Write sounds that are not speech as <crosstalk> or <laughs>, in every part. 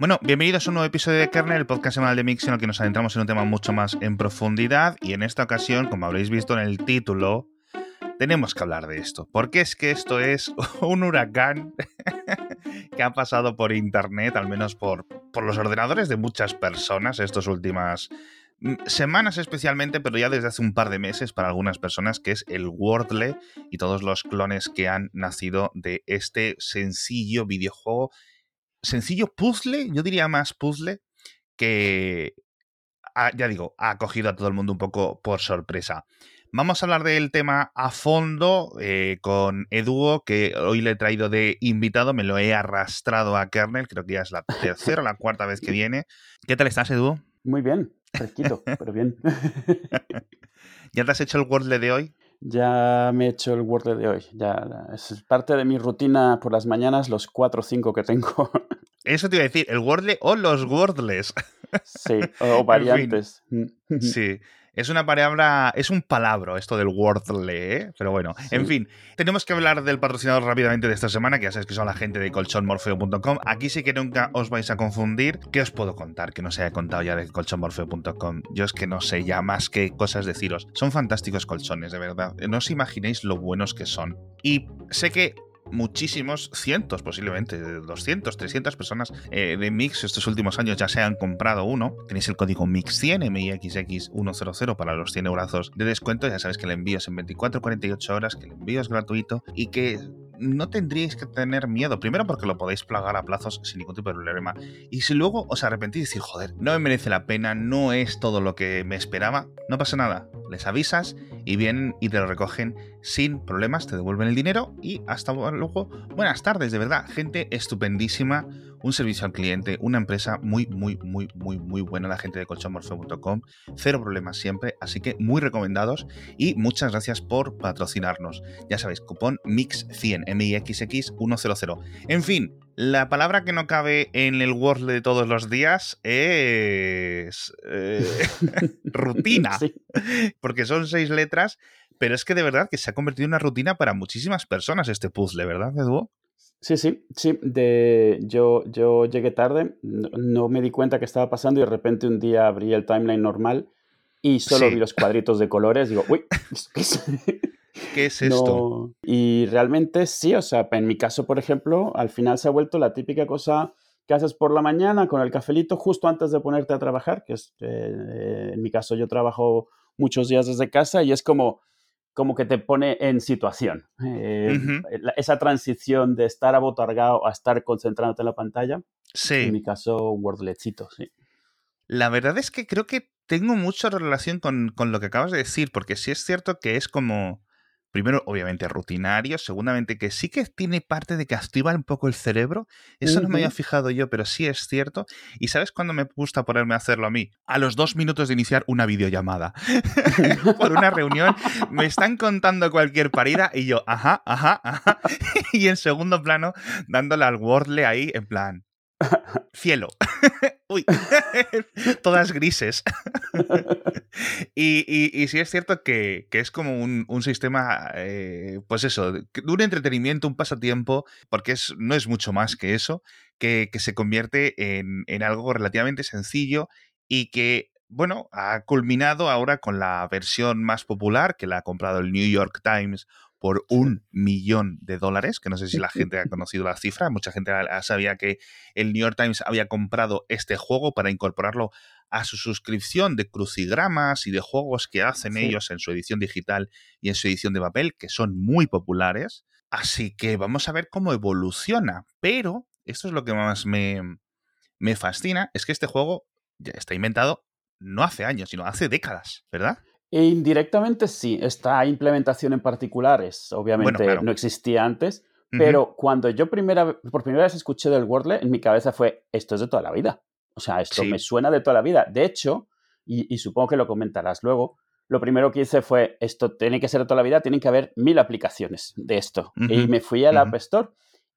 Bueno, bienvenidos a un nuevo episodio de Kernel, el podcast semanal de Mix en el que nos adentramos en un tema mucho más en profundidad y en esta ocasión, como habréis visto en el título, tenemos que hablar de esto, porque es que esto es <laughs> un huracán <laughs> que ha pasado por internet, al menos por, por los ordenadores de muchas personas estas últimas mm, semanas especialmente, pero ya desde hace un par de meses para algunas personas, que es el Wordle y todos los clones que han nacido de este sencillo videojuego sencillo puzzle, yo diría más puzzle, que, ya digo, ha cogido a todo el mundo un poco por sorpresa. Vamos a hablar del tema a fondo eh, con Eduo, que hoy le he traído de invitado, me lo he arrastrado a Kernel, creo que ya es la tercera o la cuarta vez que viene. ¿Qué tal estás, Eduo? Muy bien, fresquito, pero bien. <laughs> ¿Ya te has hecho el Wordle de hoy? Ya me he hecho el Wordle de hoy. Ya es parte de mi rutina por las mañanas, los cuatro o cinco que tengo. Eso te iba a decir, el Wordle o los Wordles. Sí, <laughs> o variantes. Sí. Es una palabra, es un palabra esto del Wordle, ¿eh? pero bueno, en fin, tenemos que hablar del patrocinador rápidamente de esta semana, que ya sabéis que son la gente de colchonmorfeo.com. Aquí sí que nunca os vais a confundir. ¿Qué os puedo contar que no se haya contado ya de colchonmorfeo.com? Yo es que no sé ya más que cosas deciros. Son fantásticos colchones, de verdad. No os imaginéis lo buenos que son. Y sé que muchísimos, cientos posiblemente, 200, 300 personas eh, de Mix estos últimos años ya se han comprado uno. Tenéis el código MIX100, MIXX100 para los 100 euros de descuento. Ya sabéis que el envío es en 24, 48 horas, que el envío es gratuito y que no tendríais que tener miedo. Primero porque lo podéis plagar a plazos sin ningún tipo de problema. Y si luego os arrepentís y joder, no me merece la pena, no es todo lo que me esperaba, no pasa nada. Les avisas y vienen y te lo recogen sin problemas, te devuelven el dinero y hasta luego. Buenas tardes, de verdad, gente estupendísima un servicio al cliente, una empresa muy, muy, muy, muy, muy buena, la gente de colchonmorfeo.com, cero problemas siempre, así que muy recomendados y muchas gracias por patrocinarnos. Ya sabéis, cupón MIX100, MIXX100. En fin, la palabra que no cabe en el Word de todos los días es eh, <laughs> rutina, porque son seis letras, pero es que de verdad que se ha convertido en una rutina para muchísimas personas este puzzle, ¿verdad, Edu? Sí, sí, sí. De, yo, yo llegué tarde, no, me di cuenta que estaba pasando y de repente un día abrí el timeline normal y solo vi los cuadritos de colores. Digo, uy, <laughs> ¿qué es, <laughs> ¿Qué es esto? Y realmente sí, o sea, en mi caso, por ejemplo, al final se ha vuelto la típica cosa que haces por la mañana con el cafelito justo antes de ponerte a trabajar, que es, eh, en mi caso yo trabajo muchos días desde casa y es como como que te pone en situación. Eh, esa transición de estar abotargado a estar concentrándote en la pantalla. Sí. En mi caso, Wordletcito, sí. La verdad es que creo que tengo mucha relación con, con, lo que acabas de decir, porque sí es cierto que es como primero, obviamente, rutinario, segundamente que sí que tiene parte de que activa un poco el cerebro. Eso no me había fijado yo, pero sí es cierto. ¿Y sabes cuándo me gusta ponerme a hacerlo a mí? A los dos minutos de iniciar una videollamada. <laughs> Por una reunión, me están contando cualquier parida y yo, ajá, ajá, ajá. <laughs> y en segundo plano, dándole al Wordle ahí, en plan, cielo. <laughs> Uy, <laughs> todas grises. <laughs> y, sí es cierto que, es como un, sistema, eh, pues eso, de un entretenimiento, un pasatiempo, porque es, no es mucho más que eso, que, se convierte en algo relativamente sencillo y que bueno, ha culminado ahora con la versión más popular que la ha comprado el New York Times por un millón de dólares, que no sé si la gente ha conocido la cifra, mucha gente sabía que el New York Times había comprado este juego para incorporarlo a su suscripción de crucigramas y de juegos que hacen ellos en su edición digital y en su edición de papel, que son muy populares. Así que vamos a ver cómo evoluciona. Pero esto es lo que más me, me fascina, es que este juego ya está inventado no hace años, sino hace décadas, ¿verdad? E indirectamente sí, esta implementación en particular es, obviamente no existía antes, pero cuando yo primera, por primera vez escuché del Wordle, en mi cabeza fue, esto es de toda la vida. O sea, esto me suena de toda la vida. De hecho, y, supongo que lo comentarás luego, lo primero que hice fue, esto tiene que ser de toda la vida, tienen que haber mil aplicaciones de esto. Y me fui al App Store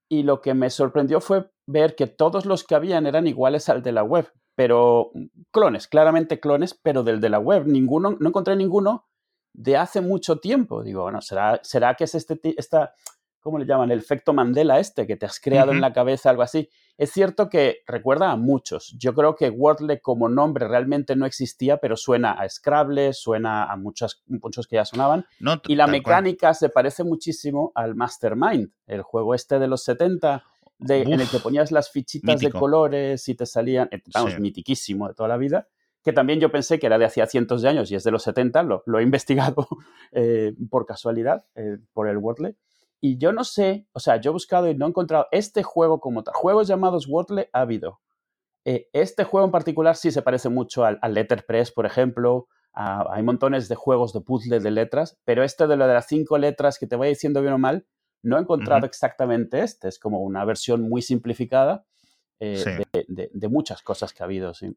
y lo que me sorprendió fue ver que todos los que habían eran iguales al de la web pero clones, claramente clones, pero del de la web. Ninguno, no encontré ninguno de hace mucho tiempo. Digo, bueno, ¿será, será que es este, esta, ¿cómo le llaman? El efecto Mandela este, que te has creado en la cabeza, algo así. Es cierto que recuerda a muchos. Yo creo que Wordle como nombre realmente no existía, pero suena a Scrabble, suena a muchos, muchos que ya sonaban. y la mecánica se parece muchísimo al Mastermind, el juego este de los 70, en el que ponías las fichitas de colores y te salían, eh, vamos, mitiquísimo de toda la vida que también yo pensé que era de hacía cientos de años y es de los 70, lo, he <laughs> investigado eh, por casualidad, eh, por el Wordle. Y yo no sé, o sea, yo he buscado y no he encontrado este juego como tal. Juegos llamados Wordle ha habido. Eh, este juego en particular sí se parece mucho al, Letterpress, por ejemplo. hay montones de juegos de puzzle de letras, pero este de lo de las cinco letras que te voy diciendo bien o mal, no he encontrado exactamente este. Es como una versión muy simplificada eh, de, de, muchas cosas que ha habido. Sí.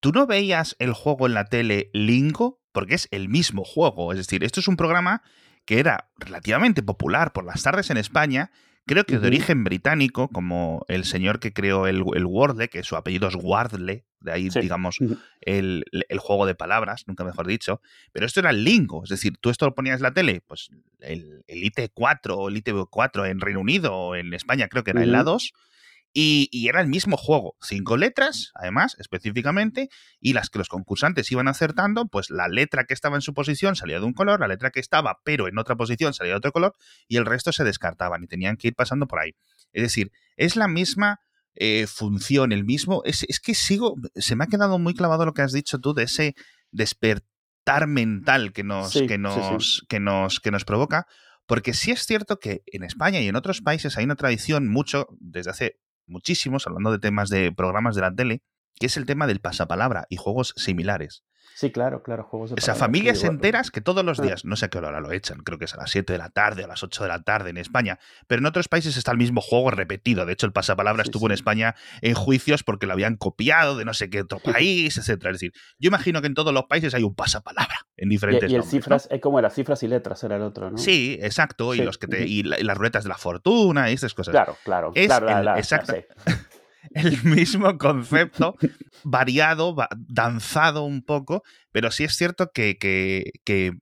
¿Tú no veías el juego en la tele Lingo? Porque es el mismo juego. Es decir, esto es un programa que era relativamente popular por las tardes en España, creo que de origen británico, como el señor que creó el, el Wordle, que su apellido es Wardle, de ahí, digamos, el, juego de palabras, nunca mejor dicho. Pero esto era el lingo, es decir, tú esto lo ponías en la tele, pues el, el IT4 o el ITV4 en Reino Unido o en España creo que era el la 2, y, era el mismo juego, cinco letras, además, específicamente, y las que los concursantes iban acertando, pues la letra que estaba en su posición salía de un color, la letra que estaba, pero en otra posición salía de otro color, y el resto se descartaban y tenían que ir pasando por ahí. Es decir, es la misma eh, función, el mismo. Es, que sigo. Se me ha quedado muy clavado lo que has dicho tú de ese despertar mental que nos, que nos, que nos, que nos provoca. Porque sí es cierto que en España y en otros países hay una tradición mucho, desde hace muchísimos, hablando de temas de programas de la tele, que es el tema del pasapalabra y juegos similares. Sí, claro, claro, juegos de O sea, familias enteras que todos los días, no sé a qué hora lo echan, creo que es a las 7 de la tarde, a las 8 de la tarde en España, pero en otros países está el mismo juego repetido. De hecho, el pasapalabra estuvo en España en juicios porque lo habían copiado de no sé qué otro <laughs> país, etcétera. Es decir, yo imagino que en todos los países hay un pasapalabra en diferentes Y, y el cifras, es como era cifras y letras era el otro, ¿no? Sí, exacto, y los que te, y, las ruedas de la fortuna y esas cosas. Claro, claro, claro. exacto el <laughs> mismo concepto, variado, danzado un poco, pero sí es cierto que, que,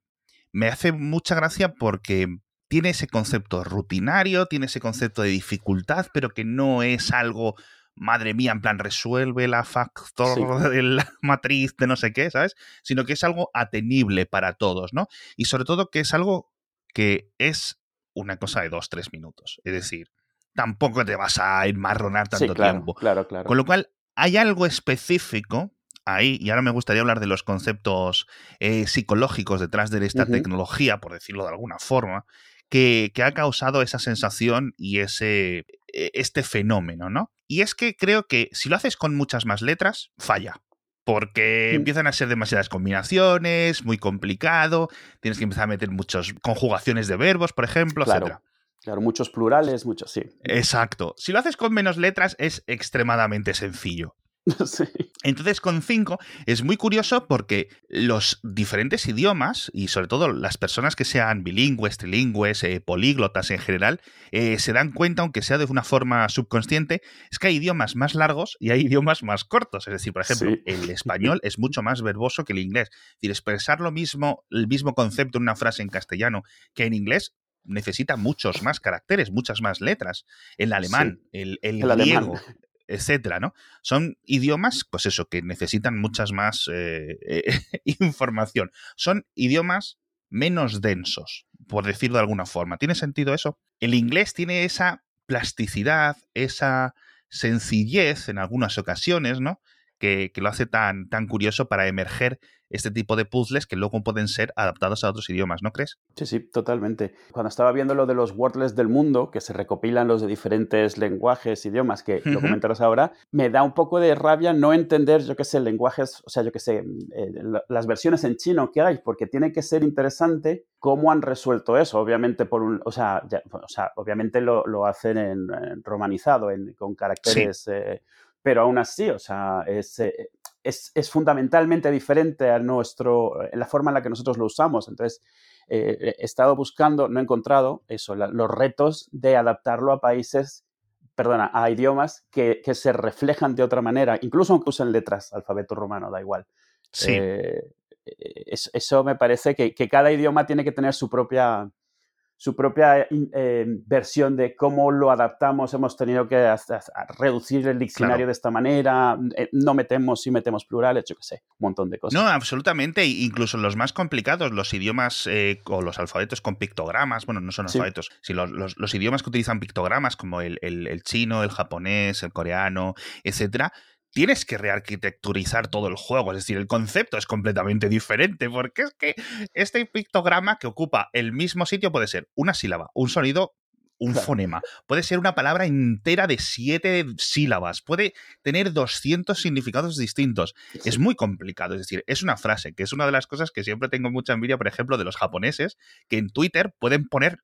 me hace mucha gracia porque tiene ese concepto rutinario, tiene ese concepto de dificultad, pero que no es algo, madre mía, en plan, resuelve la factor de la <laughs> matriz de no sé qué, ¿sabes? Sino que es algo atenible para todos, ¿no? Y sobre todo que es algo que es una cosa de dos, tres minutos. Es decir, tampoco te vas a enmarronar tanto tiempo. Claro, claro. Con lo cual, hay algo específico ahí, y ahora me gustaría hablar de los conceptos eh, psicológicos detrás de esta tecnología, por decirlo de alguna forma, que, ha causado esa sensación y ese, e, este fenómeno, ¿no? Y es que creo que si lo haces con muchas más letras, falla. Porque mm. empiezan a ser demasiadas combinaciones, muy complicado, tienes que empezar a meter muchas conjugaciones de verbos, por ejemplo, etc. Claro, muchos plurales, muchos, sí. Exacto. Si lo haces con menos letras es extremadamente sencillo. <laughs> Sí. Entonces, con 5 es muy curioso porque los diferentes idiomas, y sobre todo las personas que sean bilingües, trilingües, eh, políglotas en general, eh, se dan cuenta, aunque sea de una forma subconsciente, es que hay idiomas más largos y hay idiomas más cortos. Es decir, por ejemplo, el español es mucho más verboso que el inglés. Es decir, expresar lo mismo, el mismo concepto en una frase en castellano que en inglés necesita muchos más caracteres, muchas más letras. El alemán, el, griego, etcétera, ¿no? Son idiomas, pues eso, que necesitan muchas más eh, <laughs> información. Son idiomas menos densos, por decirlo de alguna forma. ¿Tiene sentido eso? El inglés tiene esa plasticidad, esa sencillez en algunas ocasiones, ¿no? Que, que, lo hace tan, tan curioso para emerger este tipo de puzzles que luego pueden ser adaptados a otros idiomas, ¿no crees? Sí, sí, totalmente. Cuando estaba viendo lo de los wordless del mundo, que se recopilan los de diferentes lenguajes, idiomas, que lo comentarás ahora, me da un poco de rabia no entender, yo qué sé, lenguajes, o sea, yo qué sé, eh, las versiones en chino que hay, porque tiene que ser interesante cómo han resuelto eso. Obviamente, por un, o, sea, o sea obviamente lo, lo hacen en, romanizado, en, con caracteres... Eh, pero aún así, o sea, es, eh, es, fundamentalmente diferente a nuestro, en la forma en la que nosotros lo usamos. Entonces, eh, he estado buscando, no he encontrado eso, los retos de adaptarlo a países, perdona, a idiomas que, se reflejan de otra manera, incluso aunque usen letras, alfabeto romano, da igual. Sí. Eh, eso me parece que, cada idioma tiene que tener su propia su propia eh, versión de cómo lo adaptamos, hemos tenido que reducir el diccionario de esta manera, eh, no metemos y metemos plurales, yo qué sé, un montón de cosas. No, absolutamente, incluso los más complicados, los idiomas eh, o los alfabetos con pictogramas, bueno, no son alfabetos, sino los, idiomas que utilizan pictogramas como el, el chino, el japonés, el coreano, etcétera, tienes que rearquitecturizar todo el juego. Es decir, el concepto es completamente diferente, porque es que este pictograma que ocupa el mismo sitio puede ser una sílaba, un sonido, un fonema, puede ser una palabra entera de siete sílabas, puede tener 200 significados distintos. Es muy complicado, es decir, es una frase, que es una de las cosas que siempre tengo mucha envidia, por ejemplo, de los japoneses, que en Twitter pueden poner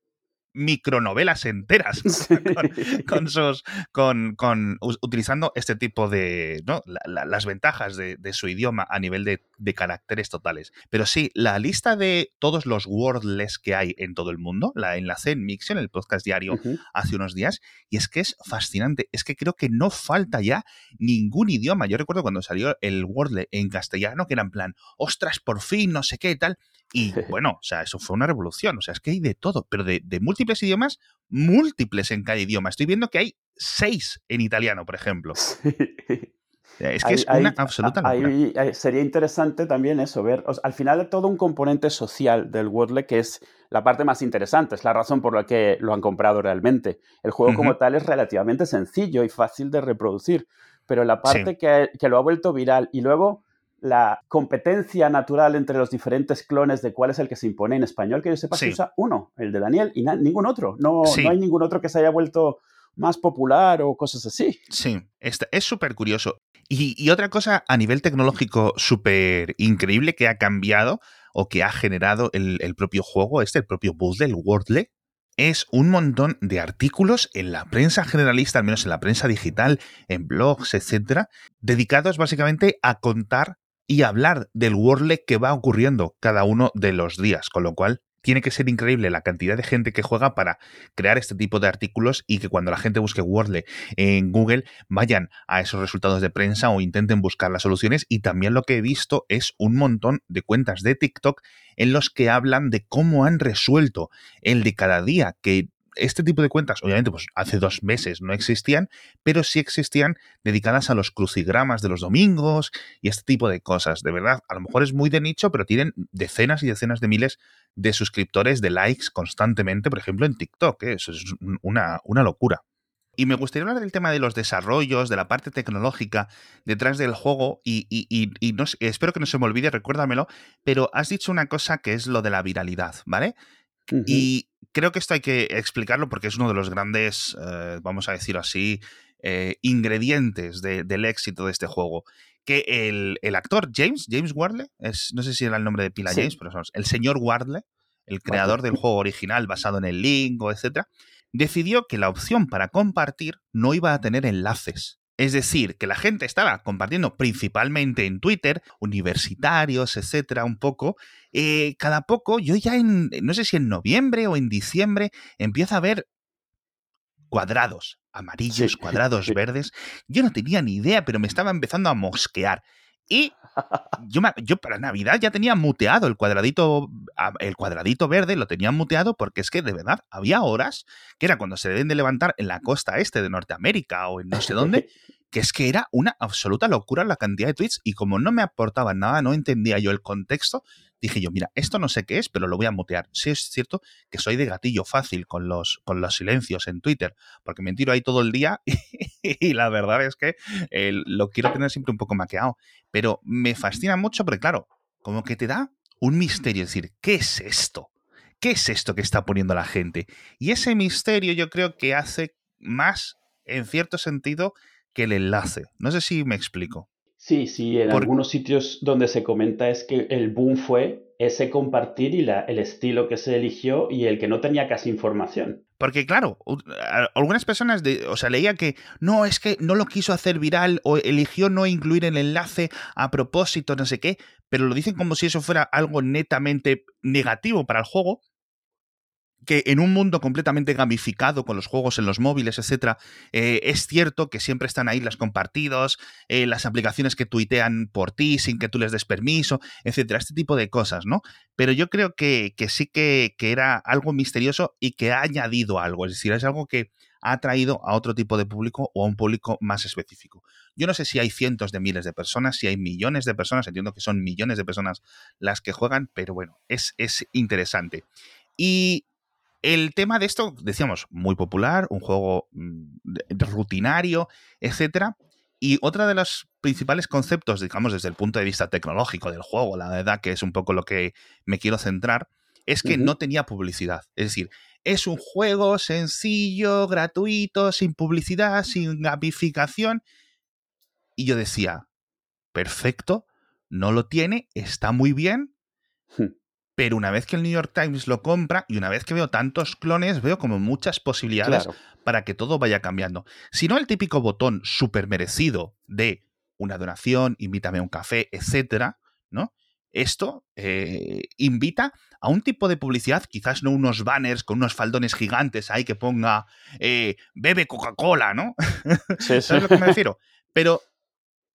micronovelas enteras <laughs> <laughs> con, sus con, con, utilizando este tipo de ¿no? las ventajas de, su idioma a nivel de, caracteres totales. Pero sí la lista de todos los wordless que hay en todo el mundo la enlacé en Mixion el podcast diario hace unos días y es que es fascinante. Es que creo que no falta ya ningún idioma. Yo recuerdo cuando salió el wordle en castellano que era en plan ostras por fin no sé qué tal. Y <laughs> bueno, o sea, eso fue una revolución. O sea, es que hay de todo, pero de, múltiples idiomas, múltiples en cada idioma. Estoy viendo que hay seis en italiano, por ejemplo. <laughs> Es que es una absoluta sería interesante también eso, ver, al final hay todo un componente social del Wordle que es la parte más interesante, es la razón por la que lo han comprado realmente. El juego como tal es relativamente sencillo y fácil de reproducir, pero la parte que, que, lo ha vuelto viral y luego la competencia natural entre los diferentes clones de cuál es el que se impone en español, que yo sepa, se usa uno, el de Daniel, y ningún otro. No, no hay ningún otro que se haya vuelto más popular o cosas así. Sí, es súper curioso. Y, otra cosa a nivel tecnológico súper increíble que ha cambiado o que ha generado el, propio juego, este, el propio bus del Wordle, es un montón de artículos en la prensa generalista, al menos en la prensa digital, en blogs, etcétera, dedicados básicamente a contar y hablar del Wordle que va ocurriendo cada uno de los días, con lo cual tiene que ser increíble la cantidad de gente que juega para crear este tipo de artículos y que cuando la gente busque Wordle en Google vayan a esos resultados de prensa o intenten buscar las soluciones. Y también lo que he visto es un montón de cuentas de TikTok en los que hablan de cómo han resuelto el de cada día, que este tipo de cuentas, obviamente, pues hace dos meses no existían, pero sí existían dedicadas a los crucigramas de los domingos y este tipo de cosas. De verdad, a lo mejor es muy de nicho, pero tienen decenas y decenas de miles de suscriptores, de likes constantemente, por ejemplo, en TikTok. ¿eh? Eso es una, una locura. Y me gustaría hablar del tema de los desarrollos, de la parte tecnológica detrás del juego y, y, no, espero que no se me olvide, recuérdamelo, pero has dicho una cosa que es lo de la viralidad, ¿vale? Y creo que esto hay que explicarlo porque es uno de los grandes, eh, vamos a decirlo así, eh, ingredientes del éxito de este juego. Que el, actor James, James Wardle, es, no sé si era el nombre de pila James, pero el señor Wardle, el creador del juego original basado en el Link o etcétera, decidió que la opción para compartir no iba a tener enlaces. Es decir, que la gente estaba compartiendo principalmente en Twitter, universitarios, etcétera, un poco. Eh, cada poco, yo ya en, no sé si en noviembre o en diciembre, empiezo a ver cuadrados, amarillos, <laughs> cuadrados verdes. Yo no tenía ni idea, pero me estaba empezando a mosquear. Y yo, para Navidad ya tenía muteado el cuadradito, el cuadradito verde, lo tenía muteado porque es que de verdad había horas que era cuando se deben de levantar en la costa este de Norteamérica o en no sé dónde, <laughs> que es que era una absoluta locura la cantidad de tweets y como no me aportaban nada, no entendía yo el contexto, dije yo, mira, esto no sé qué es, pero lo voy a mutear. Sí es cierto que soy de gatillo fácil con los, con los silencios en Twitter, porque me tiro ahí todo el día <laughs> y, la verdad es que eh, lo quiero tener siempre un poco maqueado. Pero me fascina mucho porque, claro, como que te da un misterio, es decir, ¿qué es esto? ¿Qué es esto que está poniendo la gente? Y ese misterio yo creo que hace más, en cierto sentido, que el enlace. No sé si me explico. Sí, sí, en algunos sitios donde se comenta es que el boom fue ese compartir y la, el estilo que se eligió y el que no tenía casi información. Porque claro, algunas personas, de, o sea, leía que no, es que no lo quiso hacer viral o eligió no incluir el enlace a propósito, no sé qué, pero lo dicen como si eso fuera algo netamente negativo para el juego, que en un mundo completamente gamificado con los juegos en los móviles, etcétera, eh, es cierto que siempre están ahí las compartidos, eh, las aplicaciones que tuitean por ti sin que tú les des permiso, etcétera, este tipo de cosas, ¿no? Pero yo creo que, sí que, que, era algo misterioso y que ha añadido algo, es decir, es algo que ha atraído a otro tipo de público o a un público más específico. Yo no sé si hay cientos de miles de personas, si hay millones de personas, entiendo que son millones de personas las que juegan, pero bueno, es, es interesante. Y el tema de esto, decíamos, muy popular, un juego mm, rutinario, etcétera. Y otra de los principales conceptos, digamos, desde el punto de vista tecnológico del juego, la verdad que es un poco lo que me quiero centrar, es que no tenía publicidad. Es decir, es un juego sencillo, gratuito, sin publicidad, sin gamificación. Y yo decía, perfecto, no lo tiene, está muy bien, hmm. Pero una vez que el New York Times lo compra y una vez que veo tantos clones, veo como muchas posibilidades para que todo vaya cambiando. Si no el típico botón súper merecido de una donación, invítame a un café, etcétera, ¿no? Esto eh, invita a un tipo de publicidad, quizás no unos banners con unos faldones gigantes ahí que ponga eh, bebe Coca-Cola, ¿no? <laughs> Sí, ¿Sabes lo que me refiero? Pero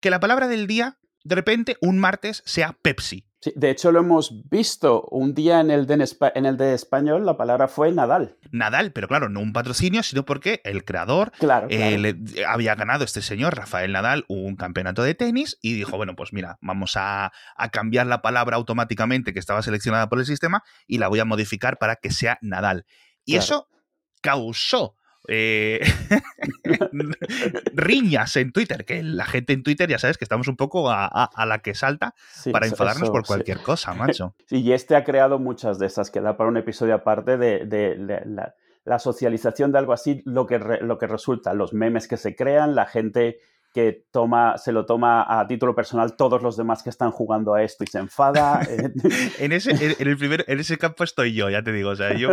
que la palabra del día, de repente, un martes sea Pepsi de hecho, lo hemos visto un día en el, de, en el de español, la palabra fue Nadal. Nadal, pero claro, no un patrocinio, sino porque el creador eh, había ganado este señor, Rafael Nadal, un campeonato de tenis y dijo, bueno, pues mira, vamos a, cambiar la palabra automáticamente que estaba seleccionada por el sistema y la voy a modificar para que sea Nadal. Y eso causó eh, <laughs> riñas en Twitter, que la gente en Twitter ya sabes que estamos un poco a, la que salta para enfadarnos por cualquier cosa, macho. <laughs> Sí, y este ha creado muchas de esas que da para un episodio aparte de, la, socialización de algo así, lo que, lo que resulta, los memes que se crean, la gente que toma, se lo toma a título personal todos los demás que están jugando a esto y se enfada. <laughs> Eh. en, ese, en, el primer, en ese campo estoy yo, ya te digo. O sea, yo,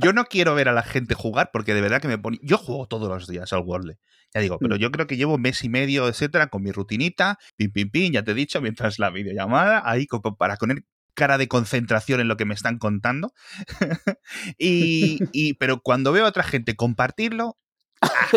yo no quiero ver a la gente jugar porque de verdad que me pone. Yo juego todos los días al World. Ya digo, pero mm. yo creo que llevo mes y medio, etcétera, con mi rutinita, pim, pim, pim, ya te he dicho, mientras la videollamada, ahí para poner cara de concentración en lo que me están contando. <laughs> y, y, pero cuando veo a otra gente compartirlo, <laughs> ¡ah!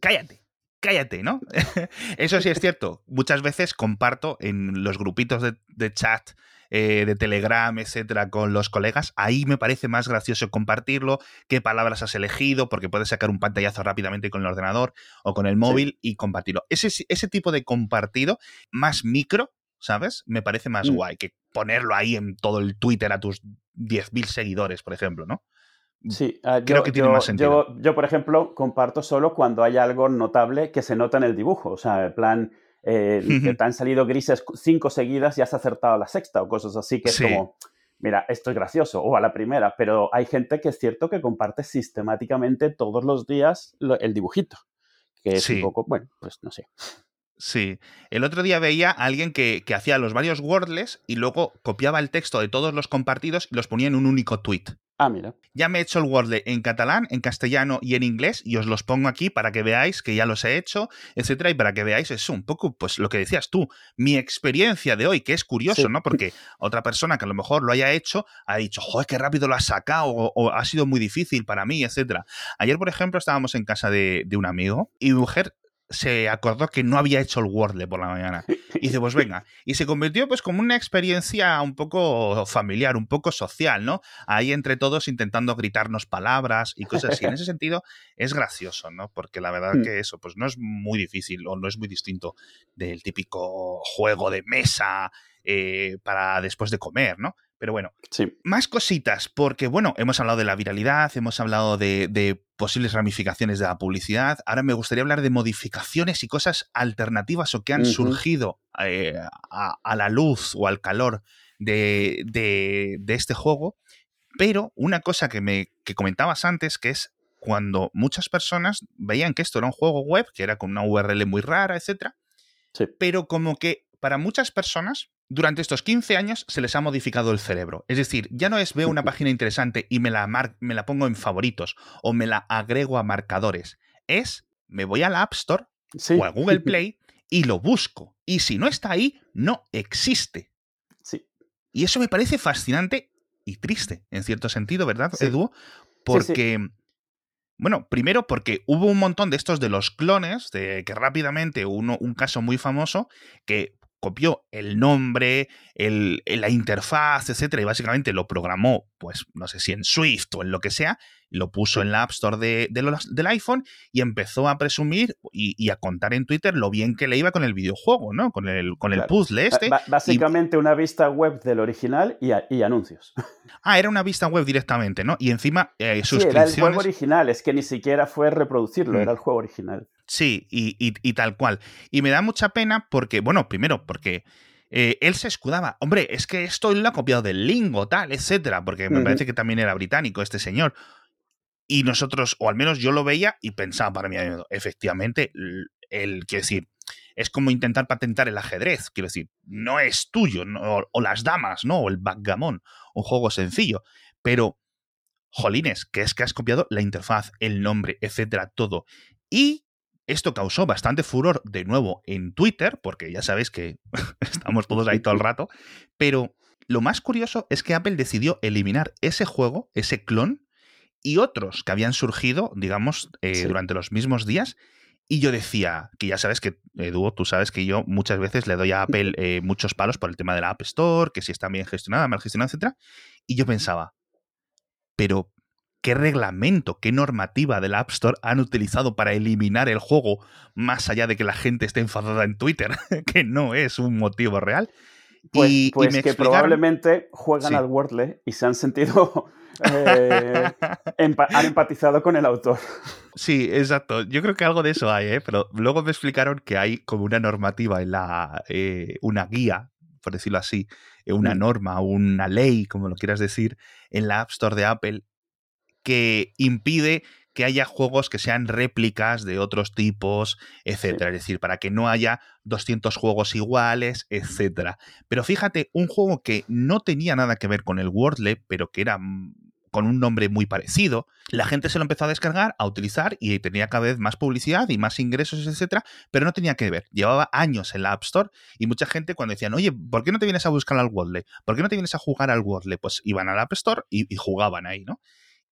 cállate cállate, ¿no? <laughs> Eso sí es cierto. Muchas veces comparto en los grupitos de, chat eh, de Telegram, etcétera, con los colegas. Ahí me parece más gracioso compartirlo, qué palabras has elegido, porque puedes sacar un pantallazo rápidamente con el ordenador o con el móvil y compartirlo. Ese, ese tipo de compartido más micro, ¿sabes? Me parece más mm. guay que ponerlo ahí en todo el Twitter a tus 10.000 seguidores, por ejemplo, ¿no? Sí, ah, creo que tiene más sentido. Yo, por ejemplo, comparto solo cuando hay algo notable que se nota en el dibujo. O sea, en plan, eh, <laughs> que te han salido grises cinco seguidas y has acertado la sexta o cosas así, que es como, mira, esto es gracioso, o a la primera. Pero hay gente que es cierto que comparte sistemáticamente todos los días el dibujito, que es un poco, bueno, pues no sé. Sí. El otro día veía a alguien que, que, hacía los varios wordless y luego copiaba el texto de todos los compartidos y los ponía en un único tweet. Ah, mira. Ya me he hecho el Wordle en catalán, en castellano y en inglés y os los pongo aquí para que veáis que ya los he hecho, etcétera, y para que veáis eso, un poco, pues lo que decías tú, mi experiencia de hoy, que es curioso, ¿no? Porque otra persona que a lo mejor lo haya hecho ha dicho, joder, qué rápido lo has sacado, o, ha sido muy difícil para mí, etcétera. Ayer, por ejemplo, estábamos en casa de, de un amigo y mi mujer se acordó que no había hecho el Wordle por la mañana. Y dice, pues venga. Y se convirtió pues como una experiencia un poco familiar, un poco social, ¿no? Ahí entre todos intentando gritarnos palabras y cosas así. En ese sentido es gracioso, ¿no? Porque la verdad hmm. que eso pues no es muy difícil o no es muy distinto del típico juego de mesa eh, para después de comer, ¿no? Pero bueno, más cositas, porque bueno, hemos hablado de la viralidad, hemos hablado de, posibles ramificaciones de la publicidad. Ahora me gustaría hablar de modificaciones y cosas alternativas o que han surgido eh, a, la luz o al calor de, este juego. Pero una cosa que me que comentabas antes, que es cuando muchas personas veían que esto era un juego web, que era con una URL muy rara, etc. Pero como que para muchas personas durante estos 15 años se les ha modificado el cerebro. Es decir, ya no es veo una página interesante y me la, me la pongo en favoritos o me la agrego a marcadores. Es me voy a la App Store o a Google <laughs> Play y lo busco. Y si no está ahí, no existe. Sí. Y eso me parece fascinante y triste, en cierto sentido, ¿verdad, Edu? porque... Bueno, primero porque hubo un montón de estos de los clones, de que rápidamente uno, un caso muy famoso, que copió el nombre, el, la interfaz, etcétera, y básicamente lo programó, pues no sé si en Swift o en lo que sea, lo puso en la App Store de, del iPhone y empezó a presumir y, a contar en Twitter lo bien que le iba con el videojuego, ¿no? Con el, con el puzzle este. básicamente una vista web del original y, anuncios. <laughs> Ah, era una vista web directamente, ¿no? Y encima eh, Sí, era el juego original, es que ni siquiera fue reproducirlo, mm. era el juego original. Sí, y, tal cual. Y me da mucha pena porque, bueno, primero porque... Eh, él se escudaba, hombre, es que esto lo ha copiado del lingo, tal, etcétera, porque me parece que también era británico este señor. Y nosotros, o al menos yo lo veía y pensaba para mí, efectivamente, el, quiero decir, es como intentar patentar el ajedrez, quiero decir, no es tuyo, o, las damas, ¿no? O el backgammon, un juego sencillo, pero, jolines, que es que has copiado la interfaz, el nombre, etcétera, todo. Y esto causó bastante furor de nuevo en Twitter, porque ya sabéis que <laughs> estamos todos ahí todo el rato, pero lo más curioso es que Apple decidió eliminar ese juego, ese clon, y otros que habían surgido, digamos, eh, durante los mismos días. Y yo decía, que ya sabes que, Edu, tú sabes que yo muchas veces le doy a Apple eh, muchos palos por el tema de la App Store, que si está bien gestionada, mal gestionada, etc. Y yo pensaba, pero ¿qué reglamento, qué normativa de la App Store han utilizado para eliminar el juego más allá de que la gente esté enfadada en Twitter, <laughs> que no es un motivo real? Pues, y, pues que probablemente juegan al Wordle y se han sentido eh, han empatizado con el autor. Sí, exacto. Yo creo que algo de eso hay, ¿eh? pero luego me explicaron que hay como una normativa en la. Eh, una guía, por decirlo así, eh, una mm. norma, una ley, como lo quieras decir, en la App Store de Apple que impide que haya juegos que sean réplicas de otros tipos, etcétera. Es decir, para que no haya 200 juegos iguales, etcétera. Pero fíjate, un juego que no tenía nada que ver con el Wordle, pero que era mm, con un nombre muy parecido, la gente se lo empezó a descargar, a utilizar y tenía cada vez más publicidad y más ingresos, etcétera, pero no tenía que ver. Llevaba años en la App Store y mucha gente cuando decían, oye, ¿por qué no te vienes a buscar al Wordle? ¿Por qué no te vienes a jugar al Wordle? Pues iban a la App Store y jugaban ahí, ¿no?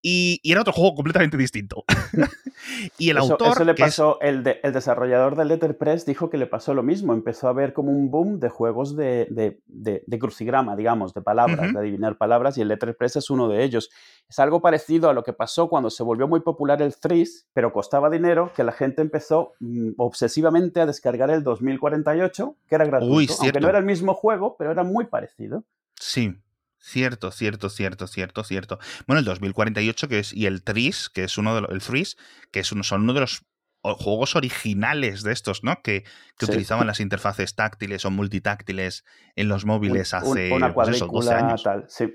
Y, era otro juego completamente distinto. <laughs> y el autor. Eso le pasó, el, el, desarrollador de Letterpress dijo que le pasó lo mismo. Empezó a ver como un boom de juegos de, de, de, crucigrama, digamos, de palabras, de adivinar palabras, y el Letterpress es uno de ellos. Es algo parecido a lo que pasó cuando se volvió muy popular el Threes, pero costaba dinero, que la gente empezó mm, obsesivamente a descargar el 2048, que era gratuito, aunque no era el mismo juego, pero era muy parecido. Sí, Cierto, cierto, cierto, cierto, cierto. Bueno, el 2048 que es, y el Tris, que es uno de los, el Tris, que es uno, son uno de los juegos originales de estos, ¿no? Que, que utilizaban las interfaces táctiles o multitáctiles en los móviles hace una pues eso, 12 años. Tal, sí.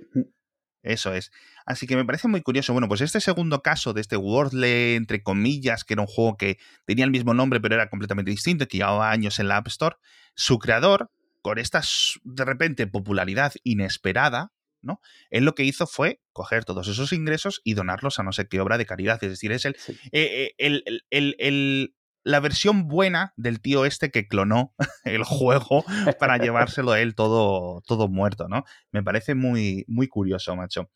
Eso es. Así que me parece muy curioso. Bueno, pues este segundo caso de este Wordle, entre comillas, que era un juego que tenía el mismo nombre, pero era completamente distinto, que llevaba años en la App Store, su creador, con esta de repente popularidad inesperada, ¿no? Él lo que hizo fue coger todos esos ingresos y donarlos a no sé qué obra de caridad. Es decir, es eh, el, el, la versión buena del tío este que clonó <laughs> el juego para <laughs> llevárselo a él todo, todo muerto, ¿no? Me parece muy, muy curioso, macho.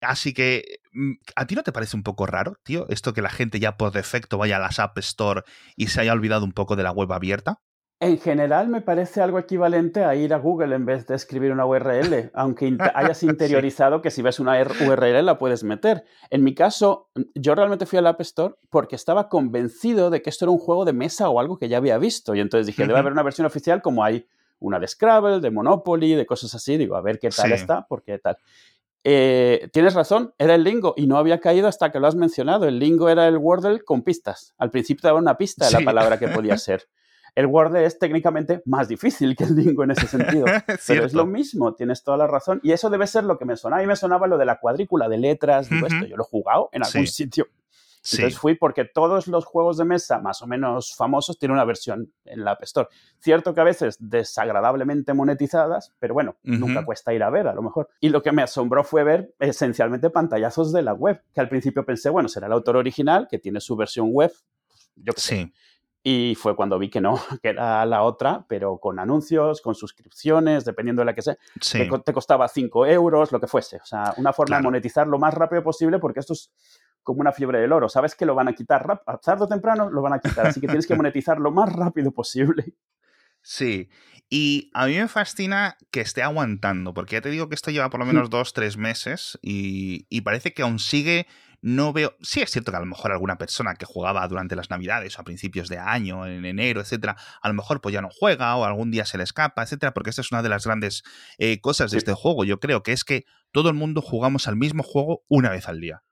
Así que, mm, ¿a ti no te parece un poco raro, tío, esto que la gente ya por defecto vaya a las App Store y se haya olvidado un poco de la web abierta? En general me parece algo equivalente a ir a Google en vez de escribir una URL, aunque <laughs> hayas interiorizado que si ves una URL la puedes meter. En mi caso, yo realmente fui al App Store porque estaba convencido de que esto era un juego de mesa o algo que ya había visto. Y entonces dije, debe haber una versión oficial como hay una de Scrabble, de Monopoly, de cosas así. Digo, a ver qué tal está, porque tal. Eh, tienes razón, era el lingo y no había caído hasta que lo has mencionado. El lingo era el Wordle con pistas. Al principio daba una pista de la palabra que podía <laughs> ser. El Word es técnicamente más difícil que el Dingo en ese sentido. <laughs> pero es lo mismo, tienes toda la razón. Y eso debe ser lo que me sonaba. Mí me sonaba lo de la cuadrícula de letras, digo esto, yo lo he jugado en algún sitio. Entonces fui porque todos los juegos de mesa más o menos famosos tienen una versión en la App Store. Cierto que a veces desagradablemente monetizadas, pero bueno, nunca cuesta ir a ver a lo mejor. Y lo que me asombró fue ver esencialmente pantallazos de la web, que al principio pensé, bueno, será el autor original que tiene su versión web, yo qué sé. Y fue cuando vi que no, <laughs> que era la otra, pero con anuncios, con suscripciones, dependiendo de la que sea. Te, costaba 5 euros, lo que fuese. O sea, una forma de monetizar lo más rápido posible, porque esto es como una fiebre del oro. Sabes que lo van a quitar, tarde o temprano lo van a quitar. Así que tienes que monetizar lo más rápido posible. <laughs> Sí, y a mí me fascina que esté aguantando, porque ya te digo que esto lleva por lo menos dos, tres meses y, y, parece que aún sigue. No veo. Sí, es cierto que a lo mejor alguna persona que jugaba durante las Navidades o a principios de año, en enero, etcétera, a lo mejor pues ya no juega o algún día se le escapa, etcétera, porque esta es una de las grandes eh, cosas de este juego. Yo creo que es que todo el mundo jugamos al mismo juego una vez al día.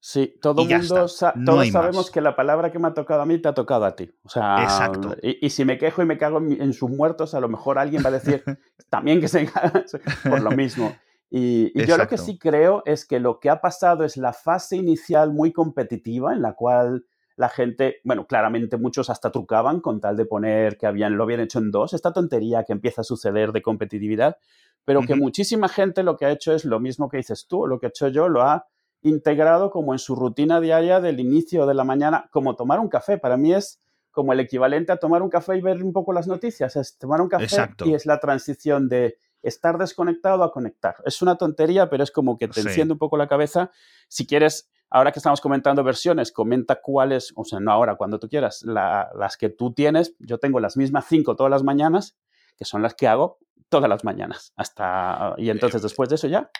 Sí, todo el mundo todos sabemos que la palabra que me ha tocado a mí te ha tocado a ti. O sea, Exacto. Y, si me quejo y me cago en, sus muertos, a lo mejor alguien va a decir <laughs> también que se <laughs> por lo mismo. Y, yo lo que sí creo es que lo que ha pasado es la fase inicial muy competitiva en la cual la gente, bueno, claramente muchos hasta trucaban con tal de poner que habían, lo habían hecho en dos, esta tontería que empieza a suceder de competitividad, pero que muchísima gente lo que ha hecho es lo mismo que dices tú, lo que he hecho yo, lo ha integrado como en su rutina diaria del inicio de la mañana, como tomar un café. Para mí es como el equivalente a tomar un café y ver un poco las noticias. Es tomar un café y es la transición de estar desconectado a conectar. Es una tontería, pero es como que te enciende un poco la cabeza. Si quieres, ahora que estamos comentando versiones, comenta cuáles, o sea, no ahora, cuando tú quieras, las que tú tienes. Yo tengo las mismas cinco todas las mañanas, que son las que hago todas las mañanas. Hasta, y entonces después de eso ya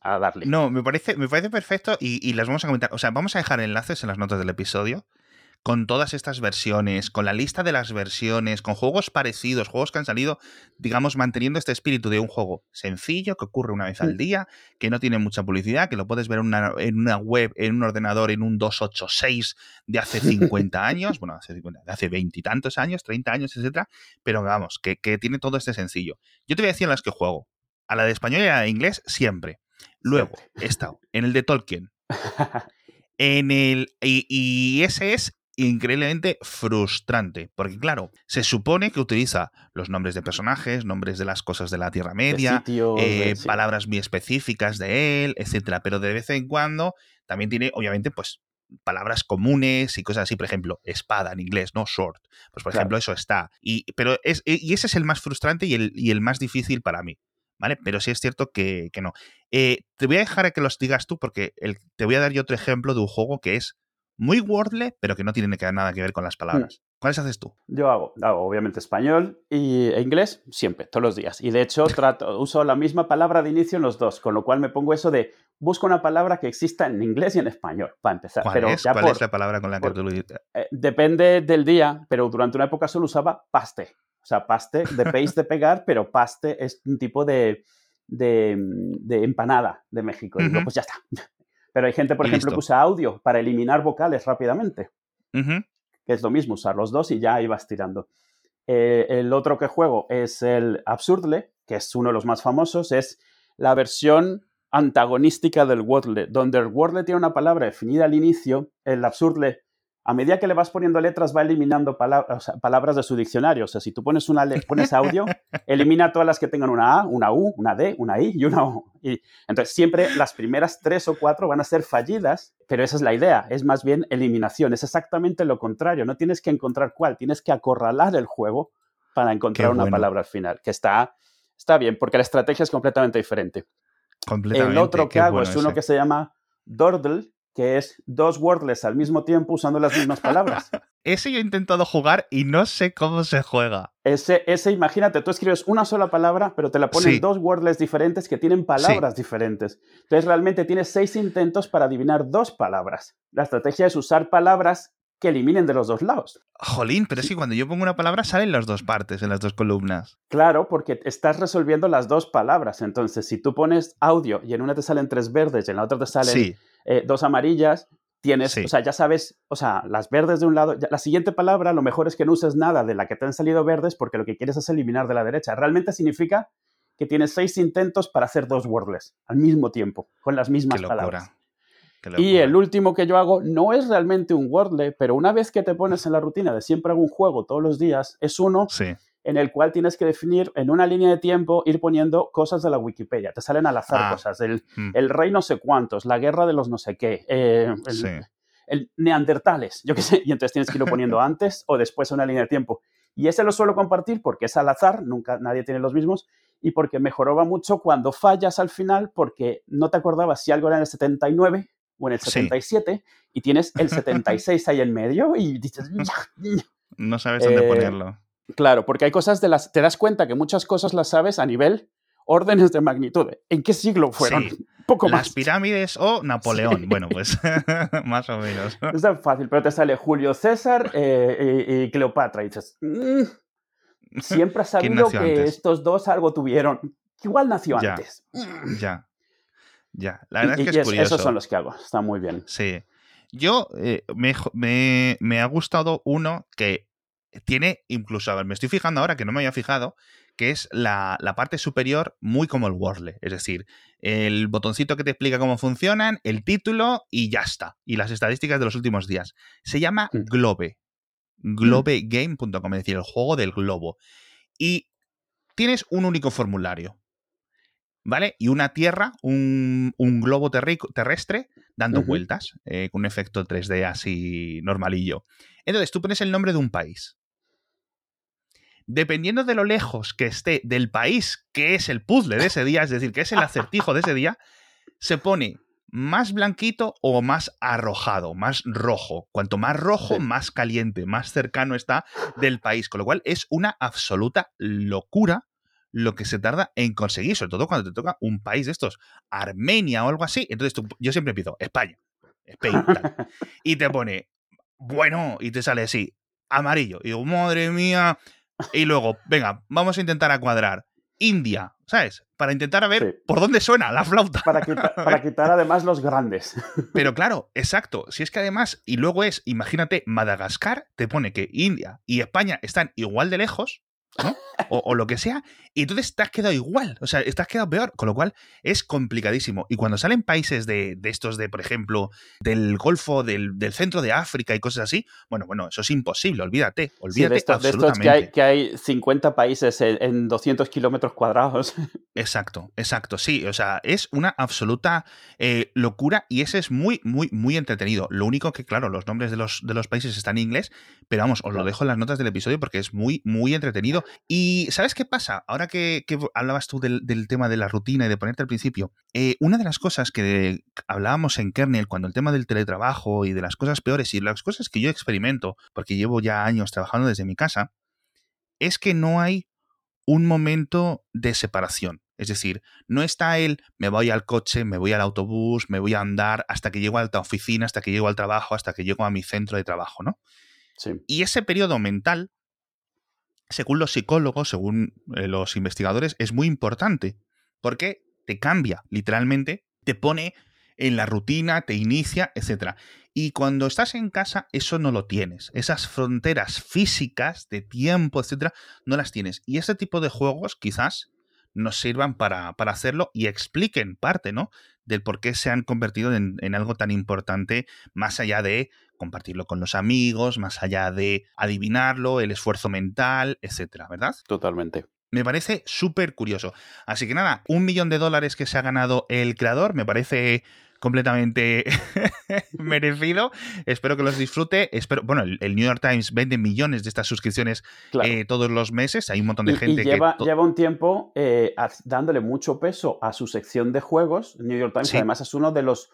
a darle. No, me parece, me parece perfecto y, las vamos a comentar. O sea, vamos a dejar enlaces en las notas del episodio con todas estas versiones, con la lista de las versiones, con juegos parecidos, juegos que han salido, digamos, manteniendo este espíritu de un juego sencillo, que ocurre una vez al día, que no tiene mucha publicidad, que lo puedes ver en una, en una web, en un ordenador, en un 286 de hace <laughs> 50 años, bueno, hace 50, de hace veintitantos años, 30 años, etcétera, pero vamos, que, que tiene todo este sencillo. Yo te voy a decir en las que juego. A la de español y a la de inglés, siempre. Luego he estado en el de Tolkien. <laughs> En el. Y, ese es increíblemente frustrante. Porque, claro, se supone que utiliza los nombres de personajes, nombres de las cosas de la Tierra Media, eh, palabras muy específicas de él, etcétera. Pero de vez en cuando también tiene, obviamente, pues palabras comunes y cosas así, por ejemplo, espada en inglés, ¿no? Sword. Pues, por ejemplo, eso está. Y, pero es, y ese es el más frustrante y el, y el más difícil para mí. ¿vale? Pero sí es cierto que, no. Eh, te voy a dejar a que los digas tú porque te voy a dar yo otro ejemplo de un juego que es muy wordle, pero que no tiene nada que ver con las mm. palabras. ¿Cuáles haces tú? Yo hago, hago obviamente español y, e inglés siempre, todos los días. Y de hecho <laughs> trato, uso la misma palabra de inicio en los dos, con lo cual me pongo eso de busco una palabra que exista en inglés y en español, para empezar. ¿Cuál, pero es? ¿Cuál es la palabra con la que tú lo dices? Eh, depende del día, pero durante una época solo usaba paste. O sea, paste, de paste de <laughs> pegar, pero paste es un tipo de, de, empanada de México. Y digo, pues ya está. Pero hay gente, por ejemplo, que usa audio para eliminar vocales rápidamente. Que es lo mismo, usar los dos y ya ibas tirando. Eh, el otro que juego es el Absurdle, que es uno de los más famosos. Es la versión antagonística del Wordle, donde el Wordle tiene una palabra definida al inicio, el Absurdle a medida que le vas poniendo letras, va eliminando palabras, de su diccionario. O sea, si tú pones, una pones audio, <laughs> elimina todas las que tengan una A, una U, una D, una I y una O. Y, entonces, siempre las primeras tres o cuatro van a ser fallidas, pero esa es la idea. Es más bien eliminación. Es exactamente lo contrario. No tienes que encontrar cuál, tienes que acorralar el juego para encontrar una palabra al final, que está, está bien, porque la estrategia es completamente diferente. Completamente. El otro que hago es uno que se llama Dordle, que es dos wordless al mismo tiempo usando las mismas palabras. <laughs> ese yo he intentado jugar y no sé cómo se juega. Ese, ese imagínate, tú escribes una sola palabra, pero te la ponen dos wordless diferentes que tienen palabras diferentes. Entonces realmente tienes seis intentos para adivinar dos palabras. La estrategia es usar palabras que eliminen de los dos lados. Jolín, pero es que cuando yo pongo una palabra salen las dos partes, en las dos columnas. Claro, porque estás resolviendo las dos palabras. Entonces, si tú pones audio y en una te salen tres verdes y en la otra te salen eh, dos amarillas, tienes, o sea, ya sabes, o sea, las verdes de un lado, la siguiente palabra lo mejor es que no uses nada de la que te han salido verdes porque lo que quieres es eliminar de la derecha. Realmente significa que tienes seis intentos para hacer dos wordless al mismo tiempo, con las mismas palabras. Y el último que yo hago no es realmente un wordle, pero una vez que te pones en la rutina de siempre hago un juego todos los días, es uno en el cual tienes que definir en una línea de tiempo, ir poniendo cosas de la Wikipedia. Te salen al azar ah, cosas. El, mm. el, rey no sé cuántos, la guerra de los no sé qué. Eh, el neandertales, yo qué sé, y entonces tienes que irlo poniendo <laughs> antes o después a una línea de tiempo. Y ese lo suelo compartir porque es al azar, nunca nadie tiene los mismos, y porque mejoraba mucho cuando fallas al final porque no te acordabas si algo era en el 79 o en el 77 y tienes el 76 ahí en medio y dices... no sabes dónde eh, ponerlo. Claro, porque hay cosas de las... Te das cuenta que muchas cosas las sabes a nivel órdenes de magnitud. ¿En qué siglo fueron? <laughs> Poco más. Las pirámides o Napoleón. Bueno, pues <laughs> <laughs> más o menos. Es tan fácil, pero te sale Julio César eh, y, Cleopatra y dices, mm, siempre has sabido que estos dos algo tuvieron. Igual nació antes. Ya. Ya. La verdad es que es, curioso. Esos son los que hago. Está muy bien. Sí. Yo eh, me, me ha gustado uno que tiene incluso, a ver, me estoy fijando ahora que no me había fijado, que es la, parte superior muy como el Wordle. Es decir, el botoncito que te explica cómo funcionan, el título y ya está. Y las estadísticas de los últimos días. Se llama mm. Globe. Mm. Globegame.com, es decir, el juego del globo. Y tienes un único formulario. ¿Vale? Y una tierra, un, globo terrestre dando vueltas, eh, con un efecto 3D así normalillo. Entonces tú pones el nombre de un país dependiendo de lo lejos que esté del país que es el puzzle de ese día, es decir, que es el acertijo de ese día, se pone más blanquito o más arrojado, más rojo. Cuanto más rojo, más caliente, más cercano está del país. Con lo cual es una absoluta locura lo que se tarda en conseguir, sobre todo cuando te toca un país de estos, Armenia o algo así. Entonces yo siempre empiezo, España, España, <laughs> y te pone, bueno, y te sale así, amarillo. Y digo, madre mía, y luego, venga, vamos a intentar a cuadrar. India, ¿sabes? Para intentar a ver por dónde suena la flauta. Para, <laughs> para quitar además los grandes. <laughs> Pero claro, exacto. Si es que además, y luego es, imagínate, Madagascar te pone que India y España están igual de lejos, o, lo que sea, y entonces te has quedado igual, o sea, te has quedado peor, con lo cual es complicadísimo. Y cuando salen países de, estos, de, por ejemplo, del Golfo, del, centro de África y cosas así, bueno, bueno, eso es imposible, olvídate, olvídate. de, de estos que hay, que hay 50 países en, 200 kilómetros cuadrados. <laughs> Exacto, exacto, sí, o sea, es una absoluta eh, locura y ese es muy, muy, muy entretenido. Lo único que, claro, los nombres de los, de los países están en inglés, pero vamos, os lo dejo en las notas del episodio porque es muy, muy entretenido y ¿sabes qué pasa? Ahora que, hablabas tú del, tema de la rutina y de ponerte al principio, eh, una de las cosas que hablábamos en Kernel cuando el tema del teletrabajo y de las cosas peores y las cosas que yo experimento, porque llevo ya años trabajando desde mi casa, es que no hay un momento de separación. Es decir, no está el me voy al coche, me voy al autobús, me voy a andar hasta que llego a la oficina, hasta que llego al trabajo, hasta que llego a mi centro de trabajo, ¿no? Y ese periodo mental según los psicólogos, según eh, los investigadores, es muy importante porque te cambia, literalmente, te pone en la rutina, te inicia, etc. Y cuando estás en casa, eso no lo tienes. Esas fronteras físicas de tiempo, etc., no las tienes. Y este tipo de juegos quizás nos sirvan para, para hacerlo y expliquen parte, ¿no? Del por qué se han convertido en, en algo tan importante, más allá de compartirlo con los amigos, más allá de adivinarlo, el esfuerzo mental, etcétera, ¿verdad? Totalmente. Me parece súper curioso. Así que nada, un millón de dólares que se ha ganado el creador, me parece completamente <laughs> merecido. Espero que los disfrute. Espero, bueno, el, New York Times vende millones de estas suscripciones eh, todos los meses. Hay un montón de gente y lleva, que. Lleva un tiempo eh, dándole mucho peso a su sección de juegos. New York Times, además, es uno de los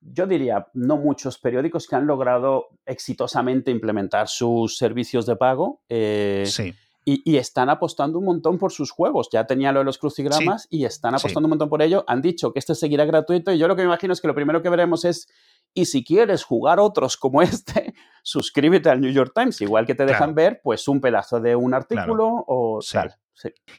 yo diría, no muchos periódicos que han logrado exitosamente implementar sus servicios de pago. Eh, sí. Y, están apostando un montón por sus juegos. Ya tenía lo de los crucigramas y están apostando un montón por ello. Han dicho que este seguirá gratuito y yo lo que me imagino es que lo primero que veremos es, y si quieres jugar otros como <laughs> este, suscríbete al New York Times. Igual que te dejan ver, pues un pedazo de un artículo o tal.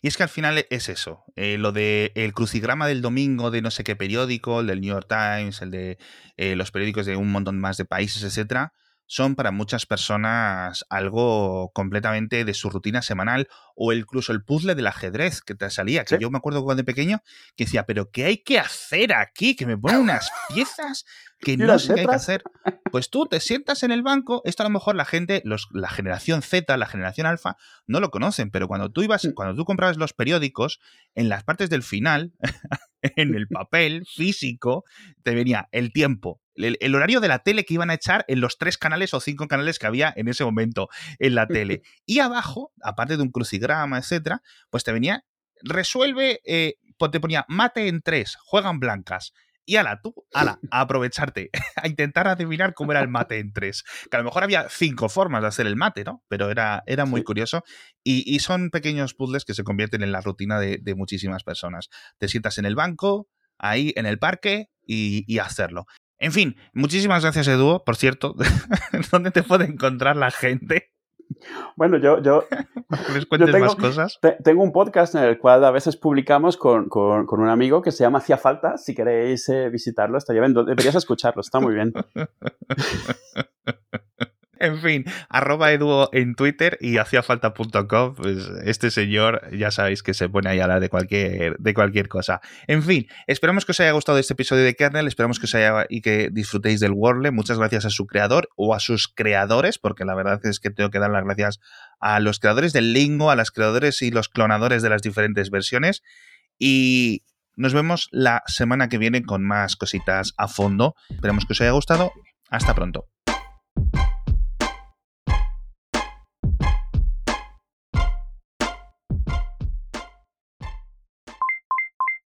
Y es que al final es eso, eh, lo de el crucigrama del domingo de no sé qué periódico, el del New York Times, el de eh, los periódicos de un montón más de países, etcétera, son para muchas personas algo completamente de su rutina semanal o incluso el puzzle del ajedrez que te salía, que yo me acuerdo cuando de pequeño que decía, pero ¿qué hay que hacer aquí? Que me ponen unas piezas que <laughs> no sé qué hay que hacer. Pues tú te sientas en el banco, esto a lo mejor la gente, los, la generación Z, la generación alfa, no lo conocen, pero cuando tú ibas, mm. cuando tú comprabas los periódicos, en las partes del final, <laughs> en el <laughs> papel físico, te venía el tiempo, el, horario de la tele que iban a echar en los tres canales o cinco canales que había en ese momento en la tele. <laughs> Y abajo, aparte de un crucigrama, etcétera, pues te venía, resuelve, eh, pues te ponía mate en tres, juegan blancas. Y ala, tú, ala, a aprovecharte, <laughs> a intentar adivinar cómo era el mate en tres. Que a lo mejor había cinco formas de hacer el mate, ¿no? Pero era, era muy curioso. Y, son pequeños puzzles que se convierten en la rutina de, muchísimas personas. Te sientas en el banco, ahí en el parque y, y hacerlo. En fin, muchísimas gracias, Edu. Por cierto, <laughs> ¿dónde te puede encontrar la gente? Bueno, yo, yo, <laughs> tengo, más cosas? tengo un podcast en el cual a veces publicamos con, un amigo que se llama Hacía Falta. Si queréis eh, visitarlo, estaría bien. Deberías escucharlo, está muy bien. <laughs> En fin, arroba edu en Twitter y haciafalta.com. Pues este señor ya sabéis que se pone ahí a hablar de cualquier, de cualquier cosa. En fin, esperamos que os haya gustado este episodio de Kernel, esperamos que os haya y que disfrutéis del Wordle. Muchas gracias a su creador o a sus creadores, porque la verdad es que tengo que dar las gracias a los creadores del Lingo, a los creadores y los clonadores de las diferentes versiones. Y nos vemos la semana que viene con más cositas a fondo. Esperamos que os haya gustado. Hasta pronto.